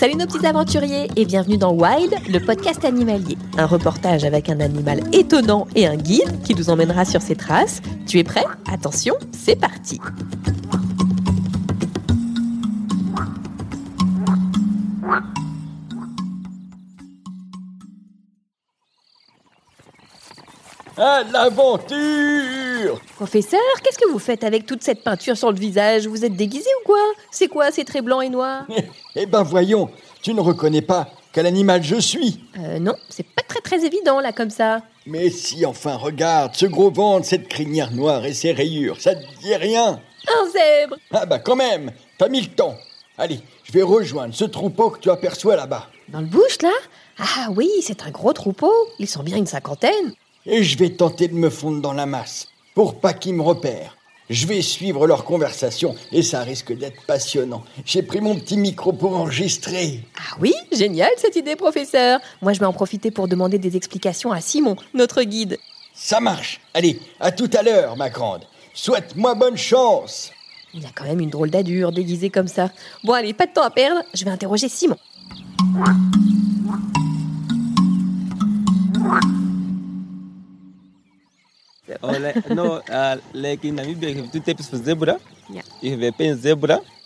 Salut nos petits aventuriers et bienvenue dans Wild, le podcast animalier. Un reportage avec un animal étonnant et un guide qui nous emmènera sur ses traces. Tu es prêt? Attention, c'est parti À l'aventure Professeur, qu'est-ce que vous faites avec toute cette peinture sur le visage? Vous êtes déguisé ou quoi? C'est quoi ces traits blancs et noirs Eh ben voyons, tu ne reconnais pas quel animal je suis. Euh non, c'est pas très très évident là comme ça. Mais si, enfin, regarde, ce gros ventre, cette crinière noire et ces rayures, ça te dit rien. Un zèbre. Ah bah quand même, pas mis le temps. Allez, je vais rejoindre ce troupeau que tu aperçois là-bas. Dans le bush là? Ah oui, c'est un gros troupeau. Ils sont bien une cinquantaine. Et je vais tenter de me fondre dans la masse, pour pas qu'ils me repèrent. Je vais suivre leur conversation et ça risque d'être passionnant. J'ai pris mon petit micro pour enregistrer. Ah oui, génial cette idée professeur. Moi je vais en profiter pour demander des explications à Simon, notre guide. Ça marche. Allez, à tout à l'heure, ma grande. Souhaite-moi bonne chance. Il a quand même une drôle d'allure déguisé comme ça. Bon allez, pas de temps à perdre, je vais interroger Simon. Uh.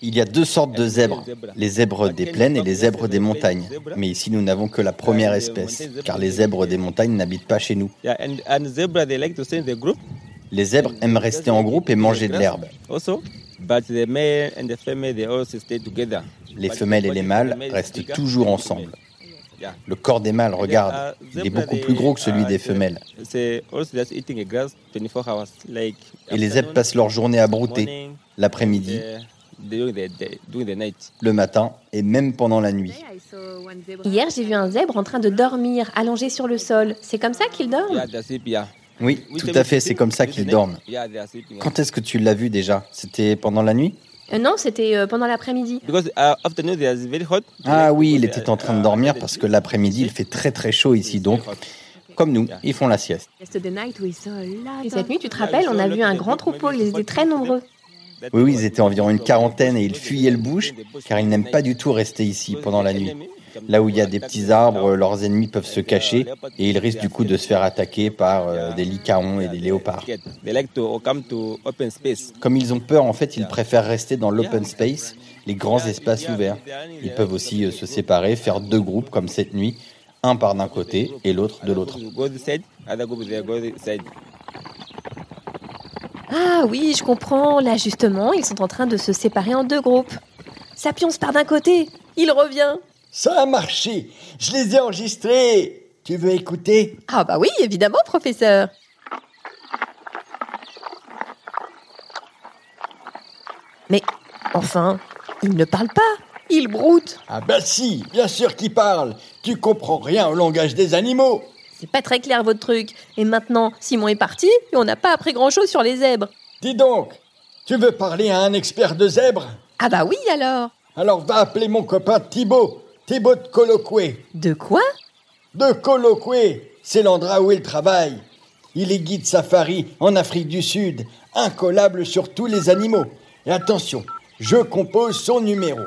Il y a deux sortes de zèbres, les zèbres des plaines et les zèbres des montagnes. Mais ici, nous n'avons que la première espèce, car les zèbres des montagnes n'habitent pas chez nous. Yeah, and, and zebra, they like to stay in the group Les zèbres aiment rester en groupe et manger de l'herbe. also. But the male and the female, they also stay together. Les femelles et les mâles restent toujours ensemble. Le corps des mâles, regarde, il est beaucoup plus gros que celui des femelles. C'est also just eating a grass 24 hours. Like Et les zèbres passent leur journée à brouter, l'après-midi, night. le matin et même pendant la nuit. Hier j'ai vu un zèbre en train de dormir, allongé sur le sol. C'est comme ça qu'il dort. Oui, tout à fait, c'est comme ça qu'ils dorment. Quand est-ce que tu l'as vu déjà? C'était pendant la nuit? Euh, Non, c'était euh, pendant l'après-midi. Because uh, afternoon, they are very hot. Ah oui, il était en train de dormir parce que l'après-midi, il fait très très chaud ici, donc comme nous, ils font la sieste. Et cette nuit, tu te rappelles, on a vu un grand troupeau, ils étaient très nombreux. Oui, oui, ils étaient environ une quarantaine et ils fuyaient le bush car ils n'aiment pas du tout rester ici pendant la nuit. Là où il y a des petits arbres, leurs ennemis peuvent se cacher et ils risquent du coup de se faire attaquer par euh, des licaons et des léopards. Comme ils ont peur, en fait, ils préfèrent rester dans l'open space, les grands espaces ouverts. Ils peuvent aussi euh, se séparer, faire deux groupes comme cette nuit, un par d'un côté et l'autre de l'autre. Ah oui, je comprends. Là, justement, ils sont en train de se séparer en deux groupes. Sapiens part d'un côté, il revient. Ça a marché. Je les ai enregistrés. Tu veux écouter? Ah bah oui, évidemment, professeur. Mais enfin, il ne parle pas. Il broute. Ah bah si, bien sûr qu'ils parlent. Tu comprends rien au langage des animaux. C'est pas très clair votre truc. Et maintenant, Simon est parti et on n'a pas appris grand-chose sur les zèbres. Dis donc, tu veux parler à un expert de zèbres? Ah bah oui alors. Alors va appeler mon copain Thibaut. Thibaut de Colloqué. De quoi? De Colloqué, c'est l'endroit où il travaille. Il est guide safari en Afrique du Sud, incollable sur tous les animaux. Et attention, je compose son numéro.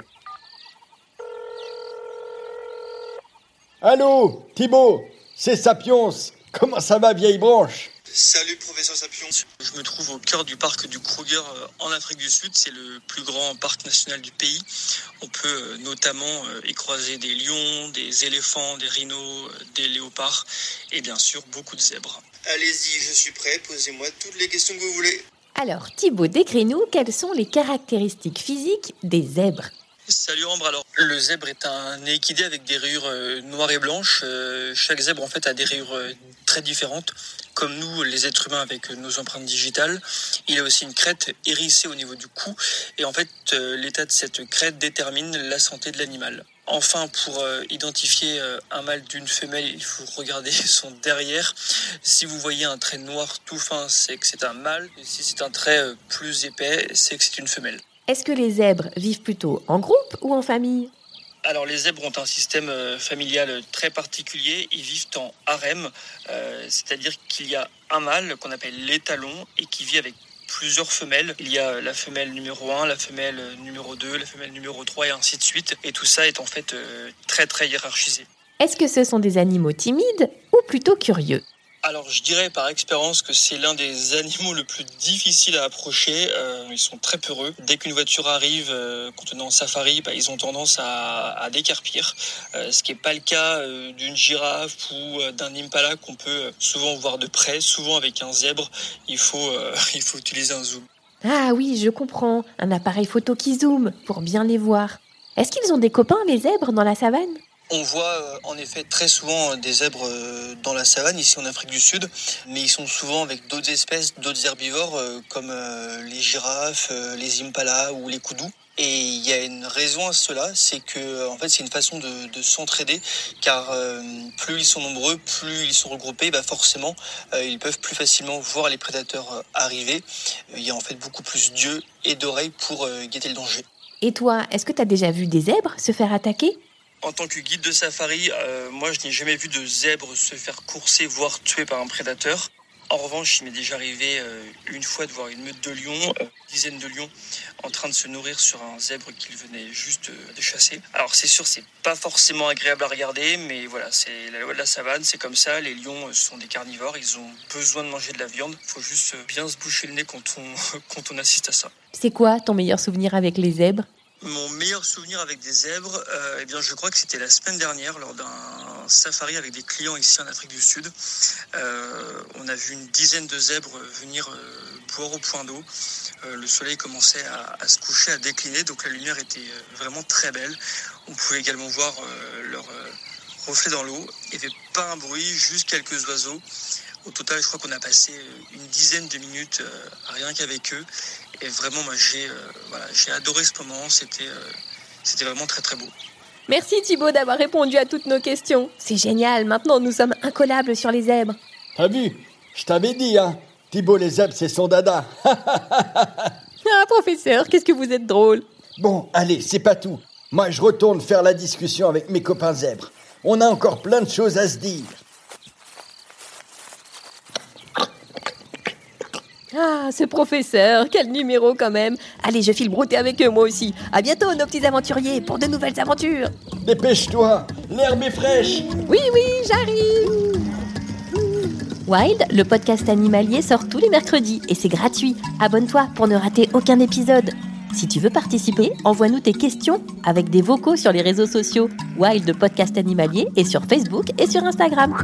Allô, Thibaut, c'est Sapiens. Comment ça va, vieille branche Salut professeur Sapion. Je me trouve au cœur du parc du Kruger euh, en Afrique du Sud. C'est le plus grand parc national du pays. On peut euh, notamment euh, y croiser des lions, des éléphants, des rhinos, des léopards et bien sûr beaucoup de zèbres. Allez-y, je suis prêt. Posez-moi toutes les questions que vous voulez. Alors Thibaut, décris-nous quelles sont les caractéristiques physiques des zèbres. Salut Ambre, alors le zèbre est un équidé avec des rayures noires et blanches. chaque zèbre en fait a des rayures très différentes comme nous, les êtres humains, avec nos empreintes digitales. Il a aussi une crête hérissée au niveau du cou. Et en fait, euh, l'état de cette crête détermine la santé de l'animal. Enfin, pour euh, identifier euh, un mâle d'une femelle, il faut regarder son derrière. Si vous voyez un trait noir tout fin, c'est que c'est un mâle. Si c'est un trait plus épais, c'est que c'est une femelle. Est-ce que les zèbres vivent plutôt en groupe ou en famille? Alors les zèbres ont un système euh, familial très particulier. Ils vivent en harem, euh, c'est-à-dire qu'il y a un mâle qu'on appelle l'étalon et qui vit avec plusieurs femelles. Il y a la femelle numéro 1, la femelle numéro 2, la femelle numéro 3 et ainsi de suite. Et tout ça est en fait euh, très très hiérarchisé. Est-ce que ce sont des animaux timides ou plutôt curieux? Alors je dirais par expérience que c'est l'un des animaux le plus difficiles à approcher. Euh, ils sont très peureux. Dès qu'une voiture arrive euh, contenant safari, bah, ils ont tendance à, décarpir. Euh, ce qui n'est pas le cas d'une girafe ou d'un impala qu'on peut souvent voir de près. Souvent avec un zèbre, il faut, il faut utiliser un zoom. Ah oui, je comprends. Un appareil photo qui zoome pour bien les voir. Est-ce qu'ils ont des copains, les zèbres, dans la savane? On voit euh, en effet très souvent euh, des zèbres euh, dans la savane ici en Afrique du Sud, mais ils sont souvent avec d'autres espèces, d'autres herbivores comme les girafes, les impalas ou les koudous. Et il y a une raison à cela, c'est que en fait c'est une façon de, s'entraider, car plus ils sont nombreux, plus ils sont regroupés, bah forcément ils peuvent plus facilement voir les prédateurs arriver. Il y a en fait beaucoup plus d'yeux et d'oreilles pour guetter le danger. Et toi, est-ce que tu as déjà vu des zèbres se faire attaquer? En tant que guide de safari, euh, moi je n'ai jamais vu de zèbre se faire courser, voire tuer par un prédateur. En revanche, il m'est déjà arrivé euh, une fois de voir une meute de lions, euh, dizaine de lions, en train de se nourrir sur un zèbre qu'ils venaient juste de chasser. Alors c'est sûr, c'est pas forcément agréable à regarder, mais voilà, c'est la loi de la savane, c'est comme ça. Les lions sont des carnivores, ils ont besoin de manger de la viande. Faut juste bien se boucher le nez quand on, quand on assiste à ça. C'est quoi ton meilleur souvenir avec les zèbres? Mon meilleur souvenir avec des zèbres, euh, eh bien, je crois que c'était la semaine dernière lors d'un safari avec des clients ici en Afrique du Sud. Euh, on a vu une dizaine de zèbres venir euh, boire au point d'eau. le soleil commençait à, se coucher, à décliner, donc la lumière était vraiment très belle. On pouvait également voir leur reflet dans l'eau. Il n'y avait pas un bruit, juste quelques oiseaux. Au total, je crois qu'on a passé une dizaine de minutes rien qu'avec eux. Et vraiment, moi, j'ai euh, adoré ce moment. C'était euh, c'était vraiment très très beau. Merci Thibaut d'avoir répondu à toutes nos questions. C'est génial, maintenant nous sommes incollables sur les zèbres. T'as vu? Je t'avais dit, hein Thibaut, les zèbres, c'est son dada. ah, professeur, qu'est-ce que vous êtes drôle. Bon, allez, c'est pas tout. Moi, je retourne faire la discussion avec mes copains zèbres. On a encore plein de choses à se dire. Ah, ce professeur, quel numéro quand même. Allez, je file brouter avec eux moi aussi. À bientôt nos petits aventuriers pour de nouvelles aventures. Dépêche-toi, l'herbe est fraîche. Oui, oui, j'arrive. Wild, le podcast animalier sort tous les mercredis et c'est gratuit. Abonne-toi pour ne rater aucun épisode. Si tu veux participer, envoie-nous tes questions avec des vocaux sur les réseaux sociaux Wild Podcast Animalier et sur Facebook et sur Instagram.